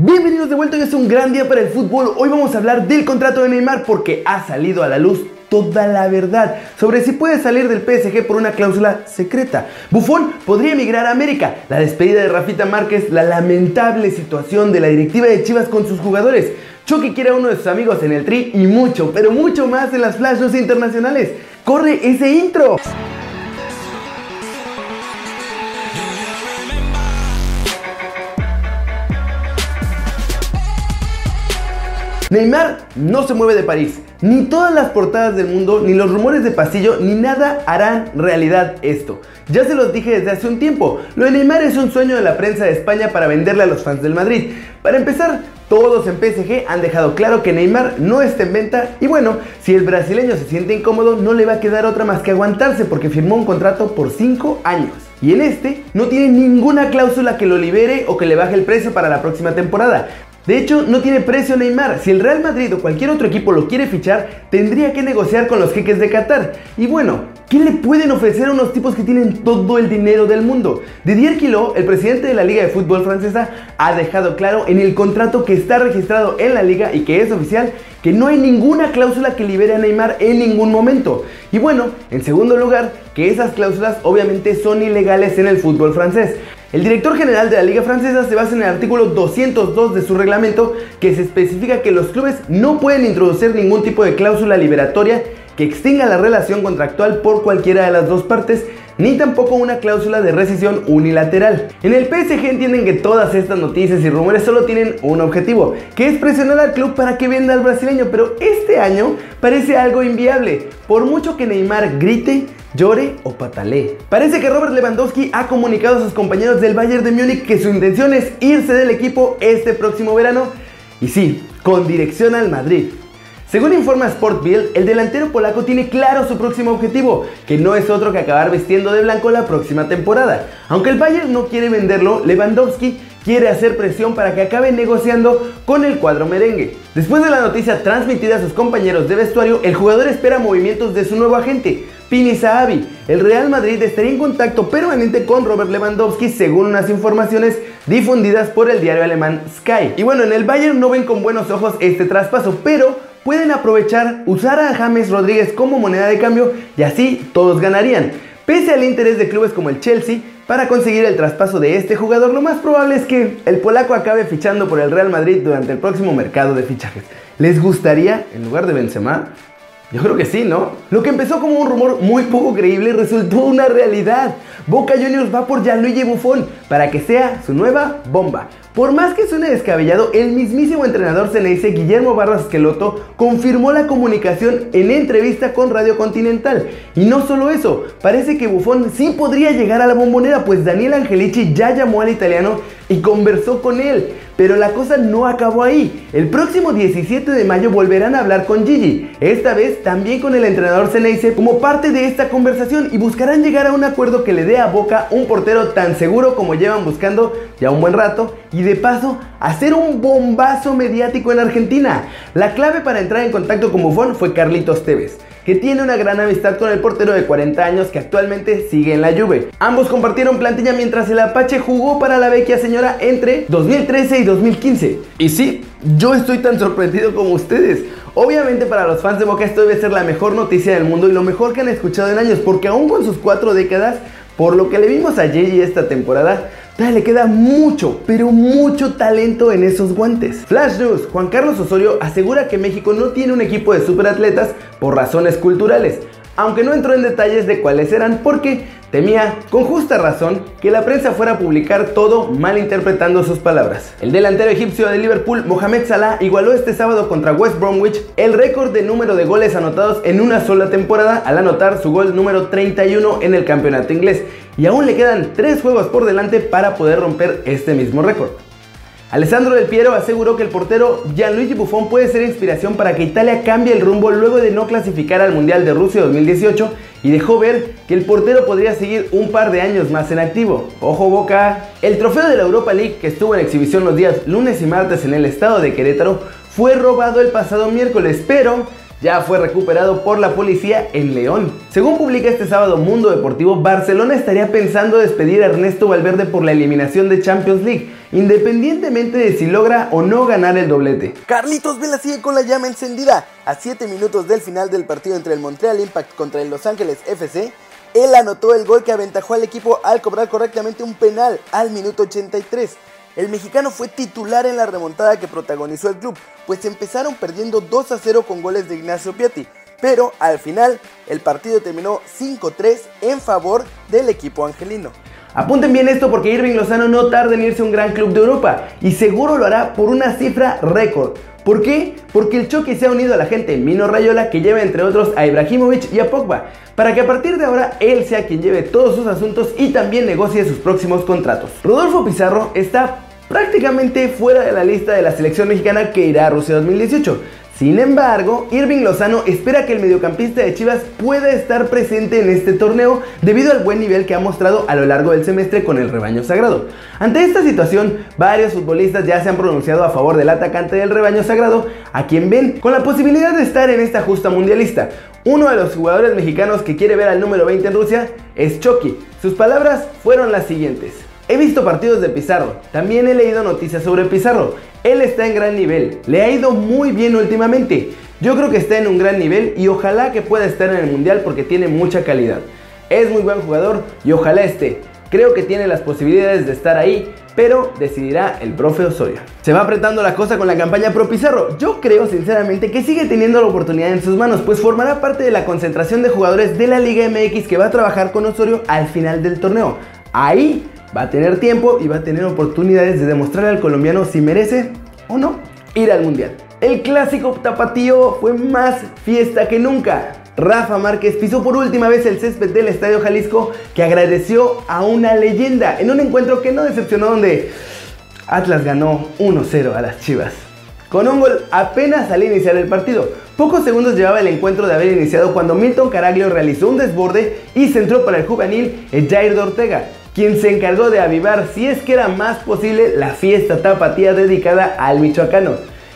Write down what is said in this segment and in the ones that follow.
Bienvenidos de vuelta, hoy es un gran día para el fútbol. Hoy vamos a hablar del contrato de Neymar porque ha salido a la luz toda la verdad sobre si puede salir del PSG por una cláusula secreta. Buffon podría emigrar a América, la despedida de Rafita Márquez, la lamentable situación de la directiva de Chivas con sus jugadores. Chucky quiere a uno de sus amigos en el tri y mucho, pero mucho más en las flash internacionales. ¡Corre ese intro! Neymar no se mueve de París. Ni todas las portadas del mundo, ni los rumores de pasillo, ni nada harán realidad esto. Ya se los dije desde hace un tiempo, lo de Neymar es un sueño de la prensa de España para venderle a los fans del Madrid. Para empezar, todos en PSG han dejado claro que Neymar no está en venta y bueno, si el brasileño se siente incómodo no le va a quedar otra más que aguantarse porque firmó un contrato por 5 años. Y en este no tiene ninguna cláusula que lo libere o que le baje el precio para la próxima temporada. De hecho, no tiene precio Neymar. Si el Real Madrid o cualquier otro equipo lo quiere fichar, tendría que negociar con los jeques de Qatar. Y bueno, ¿qué le pueden ofrecer a unos tipos que tienen todo el dinero del mundo? Didier Quilot, el presidente de la Liga de Fútbol francesa, ha dejado claro en el contrato que está registrado en la liga y que es oficial que no hay ninguna cláusula que libere a Neymar en ningún momento. Y bueno, en segundo lugar, que esas cláusulas obviamente son ilegales en el fútbol francés. El director general de la Liga Francesa se basa en el artículo 202 de su reglamento que se especifica que los clubes no pueden introducir ningún tipo de cláusula liberatoria que extinga la relación contractual por cualquiera de las dos partes, ni tampoco una cláusula de rescisión unilateral. En el PSG entienden que todas estas noticias y rumores solo tienen un objetivo, que es presionar al club para que venda al brasileño, pero este año parece algo inviable. Por mucho que Neymar grite, llore o patalee. Parece que Robert Lewandowski ha comunicado a sus compañeros del Bayern de Múnich que su intención es irse del equipo este próximo verano y sí, con dirección al Madrid. Según informa Sport Bill, el delantero polaco tiene claro su próximo objetivo, que no es otro que acabar vistiendo de blanco la próxima temporada. Aunque el Bayern no quiere venderlo, Lewandowski quiere hacer presión para que acabe negociando con el cuadro merengue. Después de la noticia transmitida a sus compañeros de vestuario, el jugador espera movimientos de su nuevo agente, Pini Sahabi. El Real Madrid estaría en contacto permanente con Robert Lewandowski según unas informaciones difundidas por el diario alemán Sky. Y bueno, en el Bayern no ven con buenos ojos este traspaso, pero pueden aprovechar usar a James Rodríguez como moneda de cambio y así todos ganarían. Pese al interés de clubes como el Chelsea para conseguir el traspaso de este jugador, lo más probable es que el polaco acabe fichando por el Real Madrid durante el próximo mercado de fichajes. ¿Les gustaría, en lugar de Benzema, yo creo que sí, ¿no? Lo que empezó como un rumor muy poco creíble resultó una realidad. Boca Juniors va por Gianluigi Buffon para que sea su nueva bomba. Por más que suene descabellado, el mismísimo entrenador ceneice Guillermo Barras Esqueloto confirmó la comunicación en entrevista con Radio Continental. Y no solo eso, parece que Buffon sí podría llegar a la bombonera, pues Daniel Angelici ya llamó al italiano y conversó con él. Pero la cosa no acabó ahí. El próximo 17 de mayo volverán a hablar con Gigi, esta vez también con el entrenador Ceneice como parte de esta conversación y buscarán llegar a un acuerdo que le dé a Boca un portero tan seguro como llevan buscando ya un buen rato y de paso hacer un bombazo mediático en Argentina. La clave para entrar en contacto con Buffon fue Carlitos Tevez que tiene una gran amistad con el portero de 40 años que actualmente sigue en la Juve. Ambos compartieron plantilla mientras el Apache jugó para la vecchia señora entre 2013 y 2015. Y sí, yo estoy tan sorprendido como ustedes. Obviamente para los fans de Boca esto debe ser la mejor noticia del mundo y lo mejor que han escuchado en años, porque aún con sus cuatro décadas, por lo que le vimos a Gigi esta temporada, le queda mucho, pero mucho talento en esos guantes. Flash News, Juan Carlos Osorio asegura que México no tiene un equipo de superatletas por razones culturales, aunque no entró en detalles de cuáles eran porque temía, con justa razón, que la prensa fuera a publicar todo malinterpretando sus palabras. El delantero egipcio de Liverpool, Mohamed Salah, igualó este sábado contra West Bromwich el récord de número de goles anotados en una sola temporada al anotar su gol número 31 en el campeonato inglés y aún le quedan 3 juegos por delante para poder romper este mismo récord. Alessandro Del Piero aseguró que el portero Gianluigi Buffon puede ser inspiración para que Italia cambie el rumbo luego de no clasificar al Mundial de Rusia 2018 y dejó ver que el portero podría seguir un par de años más en activo. Ojo boca, el trofeo de la Europa League que estuvo en exhibición los días lunes y martes en el estado de Querétaro fue robado el pasado miércoles, pero ya fue recuperado por la policía en León. Según publica este sábado Mundo Deportivo, Barcelona estaría pensando despedir a Ernesto Valverde por la eliminación de Champions League, independientemente de si logra o no ganar el doblete. Carlitos Vela sigue con la llama encendida. A 7 minutos del final del partido entre el Montreal Impact contra el Los Ángeles FC, él anotó el gol que aventajó al equipo al cobrar correctamente un penal al minuto 83. El mexicano fue titular en la remontada que protagonizó el club, pues empezaron perdiendo 2 a 0 con goles de Ignacio Piatti, pero al final el partido terminó 5-3 en favor del equipo angelino. Apunten bien esto porque Irving Lozano no tarda en irse a un gran club de Europa y seguro lo hará por una cifra récord. ¿Por qué? Porque el choque se ha unido a la gente Mino Rayola que lleva entre otros a Ibrahimovic y a Pogba, para que a partir de ahora él sea quien lleve todos sus asuntos y también negocie sus próximos contratos. Rodolfo Pizarro está prácticamente fuera de la lista de la selección mexicana que irá a Rusia 2018. Sin embargo, Irving Lozano espera que el mediocampista de Chivas pueda estar presente en este torneo debido al buen nivel que ha mostrado a lo largo del semestre con el rebaño sagrado. Ante esta situación, varios futbolistas ya se han pronunciado a favor del atacante del rebaño sagrado, a quien ven con la posibilidad de estar en esta justa mundialista. Uno de los jugadores mexicanos que quiere ver al número 20 en Rusia es Chucky. Sus palabras fueron las siguientes. He visto partidos de Pizarro, también he leído noticias sobre Pizarro. Él está en gran nivel, le ha ido muy bien últimamente. Yo creo que está en un gran nivel y ojalá que pueda estar en el Mundial porque tiene mucha calidad. Es muy buen jugador y ojalá esté. Creo que tiene las posibilidades de estar ahí, pero decidirá el profe Osorio. Se va apretando la cosa con la campaña Pro Pizarro. Yo creo sinceramente que sigue teniendo la oportunidad en sus manos, pues formará parte de la concentración de jugadores de la Liga MX que va a trabajar con Osorio al final del torneo. Ahí va a tener tiempo y va a tener oportunidades de demostrarle al colombiano si merece o no ir al mundial. El clásico tapatío fue más fiesta que nunca. Rafa Márquez pisó por última vez el césped del Estadio Jalisco que agradeció a una leyenda en un encuentro que no decepcionó donde Atlas ganó 1-0 a las Chivas. Con un gol apenas al iniciar el partido. Pocos segundos llevaba el encuentro de haber iniciado cuando Milton Caraglio realizó un desborde y centró para el juvenil Jair de Ortega, quien se encargó de avivar, si es que era más posible, la fiesta tapatía dedicada al michoacano.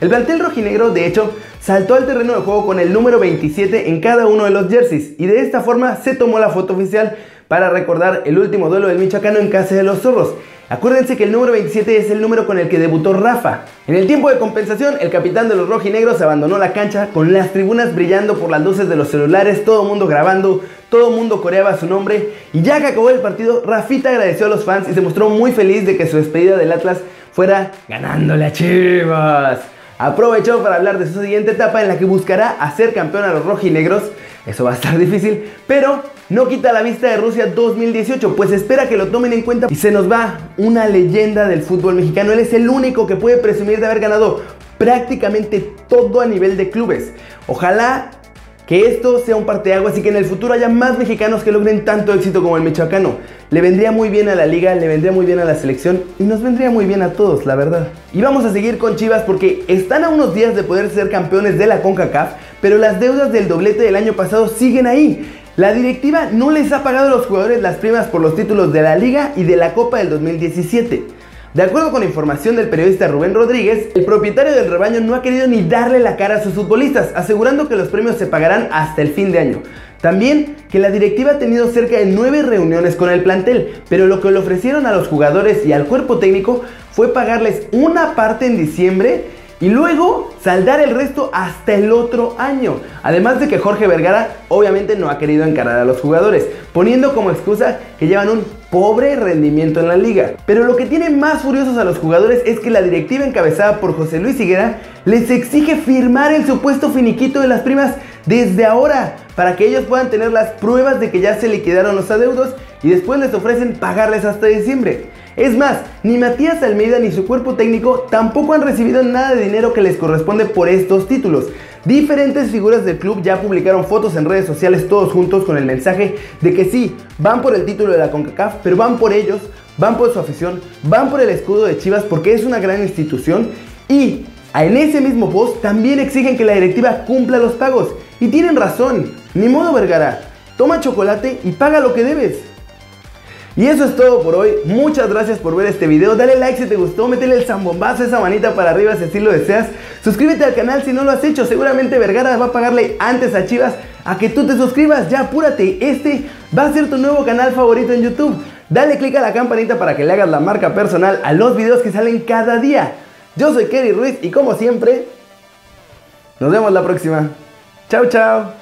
El plantel rojinegro, de hecho, saltó al terreno de juego con el número 27 en cada uno de los jerseys y de esta forma se tomó la foto oficial para recordar el último duelo del michoacano en casa de los zorros. Acuérdense que el número 27 es el número con el que debutó Rafa. En el tiempo de compensación, el capitán de los rojinegros abandonó la cancha con las tribunas brillando por las luces de los celulares, todo el mundo grabando, todo el mundo coreaba su nombre. Y ya que acabó el partido, Rafita agradeció a los fans y se mostró muy feliz de que su despedida del Atlas fuera ganándole a Chivas. Aprovechó para hablar de su siguiente etapa en la que buscará hacer campeón a los rojinegros. Eso va a estar difícil, pero no quita la vista de Rusia 2018, pues espera que lo tomen en cuenta. Y se nos va una leyenda del fútbol mexicano. Él es el único que puede presumir de haber ganado prácticamente todo a nivel de clubes. Ojalá que esto sea un parteaguas y que en el futuro haya más mexicanos que logren tanto éxito como el michoacano. Le vendría muy bien a la liga, le vendría muy bien a la selección y nos vendría muy bien a todos, la verdad. Y vamos a seguir con Chivas porque están a unos días de poder ser campeones de la CONCACAF, pero las deudas del doblete del año pasado siguen ahí. La directiva no les ha pagado a los jugadores las primas por los títulos de la Liga y de la Copa del 2017. De acuerdo con información del periodista Rubén Rodríguez, el propietario del rebaño no ha querido ni darle la cara a sus futbolistas, asegurando que los premios se pagarán hasta el fin de año. También que la directiva ha tenido cerca de nueve reuniones con el plantel, pero lo que le ofrecieron a los jugadores y al cuerpo técnico fue pagarles una parte en diciembre y luego saldar el resto hasta el otro año. Además de que Jorge Vergara obviamente no ha querido encarar a los jugadores, poniendo como excusa que llevan un pobre rendimiento en la liga. Pero lo que tiene más furiosos a los jugadores es que la directiva encabezada por José Luis Higuera les exige firmar el supuesto finiquito de las primas desde ahora para que ellos puedan tener las pruebas de que ya se liquidaron los adeudos y después les ofrecen pagarles hasta diciembre. Es más, ni Matías Almeida ni su cuerpo técnico tampoco han recibido nada de dinero que les corresponde por estos títulos. Diferentes figuras del club ya publicaron fotos en redes sociales todos juntos con el mensaje de que sí, van por el título de la CONCACAF, pero van por ellos, van por su afición, van por el escudo de Chivas porque es una gran institución y en ese mismo post también exigen que la directiva cumpla los pagos. Y tienen razón, ni modo Vergara, toma chocolate y paga lo que debes. Y eso es todo por hoy. Muchas gracias por ver este video. Dale like si te gustó, métele el zambombazo, esa manita para arriba si así lo deseas. Suscríbete al canal si no lo has hecho. Seguramente Vergara va a pagarle antes a Chivas a que tú te suscribas. Ya apúrate. Este va a ser tu nuevo canal favorito en YouTube. Dale click a la campanita para que le hagas la marca personal a los videos que salen cada día. Yo soy Kerry Ruiz y como siempre, nos vemos la próxima. Chao, chao.